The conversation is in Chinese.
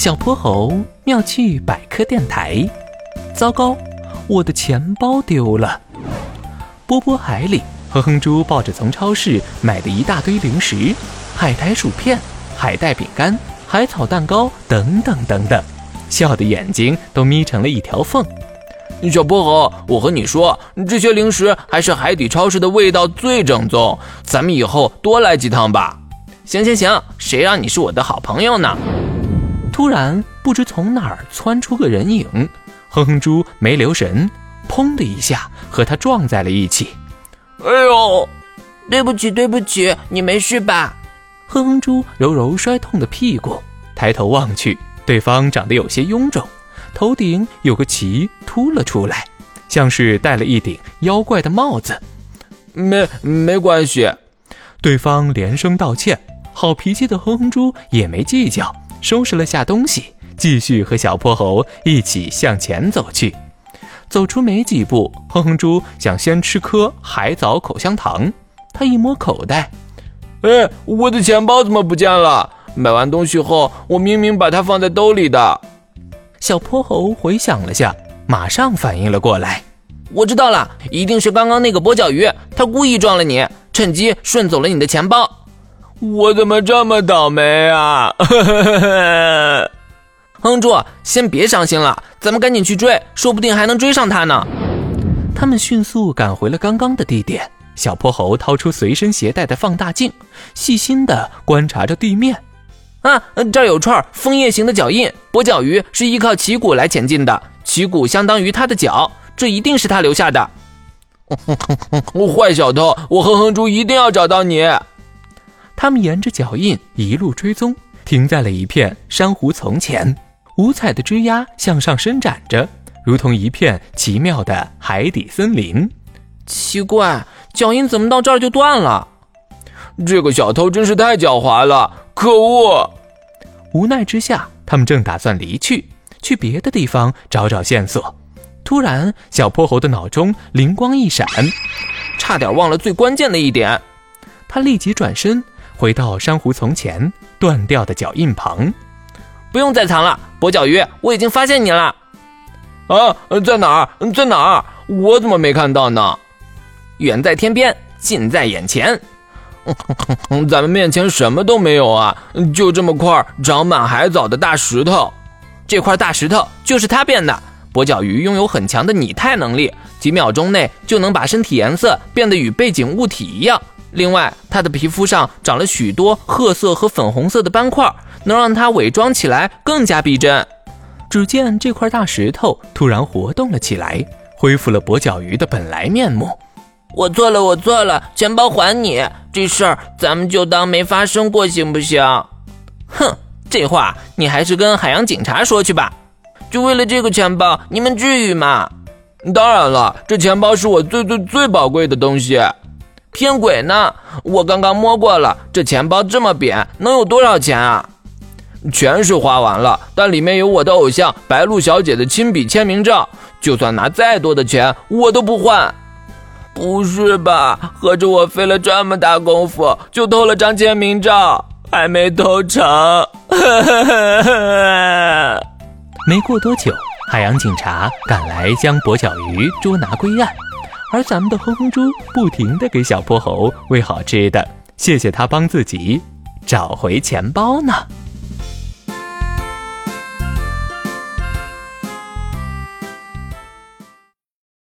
小泼猴妙趣百科电台。糟糕，我的钱包丢了！波波海里，哼哼猪抱着从超市买的一大堆零食，海苔薯片、海带饼干、海草蛋糕等等等等，笑的眼睛都眯成了一条缝。小泼猴，我和你说，这些零食还是海底超市的味道最正宗，咱们以后多来几趟吧。行行行，谁让你是我的好朋友呢？突然，不知从哪儿窜出个人影，哼哼猪没留神，砰的一下和他撞在了一起。哎呦，对不起，对不起，你没事吧？哼哼猪揉揉摔痛的屁股，抬头望去，对方长得有些臃肿，头顶有个鳍凸了出来，像是戴了一顶妖怪的帽子。没没关系，对方连声道歉。好脾气的哼哼猪也没计较，收拾了下东西，继续和小泼猴一起向前走去。走出没几步，哼哼猪想先吃颗海藻口香糖。他一摸口袋，哎，我的钱包怎么不见了？买完东西后，我明明把它放在兜里的。小泼猴回想了下，马上反应了过来，我知道了，一定是刚刚那个跛脚鱼，他故意撞了你，趁机顺走了你的钱包。我怎么这么倒霉啊！哼猪，先别伤心了，咱们赶紧去追，说不定还能追上他呢。他们迅速赶回了刚刚的地点。小泼猴掏出随身携带的放大镜，细心地观察着地面。啊，这儿有串枫叶形的脚印，跛脚鱼是依靠鳍骨来前进的，鳍骨相当于它的脚，这一定是他留下的。坏小偷，我哼哼猪一定要找到你。他们沿着脚印一路追踪，停在了一片珊瑚丛前。五彩的枝丫向上伸展着，如同一片奇妙的海底森林。奇怪，脚印怎么到这儿就断了？这个小偷真是太狡猾了！可恶！无奈之下，他们正打算离去，去别的地方找找线索。突然，小泼猴的脑中灵光一闪，差点忘了最关键的一点。他立即转身。回到珊瑚丛前断掉的脚印旁，不用再藏了，跛脚鱼，我已经发现你了。啊，在哪儿？在哪儿？我怎么没看到呢？远在天边，近在眼前。咱们面前什么都没有啊，就这么块长满海藻的大石头。这块大石头就是它变的。跛脚鱼拥有很强的拟态能力，几秒钟内就能把身体颜色变得与背景物体一样。另外，它的皮肤上长了许多褐色和粉红色的斑块，能让它伪装起来更加逼真。只见这块大石头突然活动了起来，恢复了跛脚鱼的本来面目。我错了，我错了，钱包还你！这事儿咱们就当没发生过，行不行？哼，这话你还是跟海洋警察说去吧。就为了这个钱包，你们至于吗？当然了，这钱包是我最最最宝贵的东西。骗鬼呢！我刚刚摸过了，这钱包这么扁，能有多少钱啊？全是花完了，但里面有我的偶像白鹿小姐的亲笔签名照，就算拿再多的钱，我都不换。不是吧？合着我费了这么大功夫，就偷了张签名照，还没偷成？没过多久，海洋警察赶来，将跛脚鱼捉拿归案。而咱们的哼哼猪不停地给小泼猴喂好吃的，谢谢他帮自己找回钱包呢。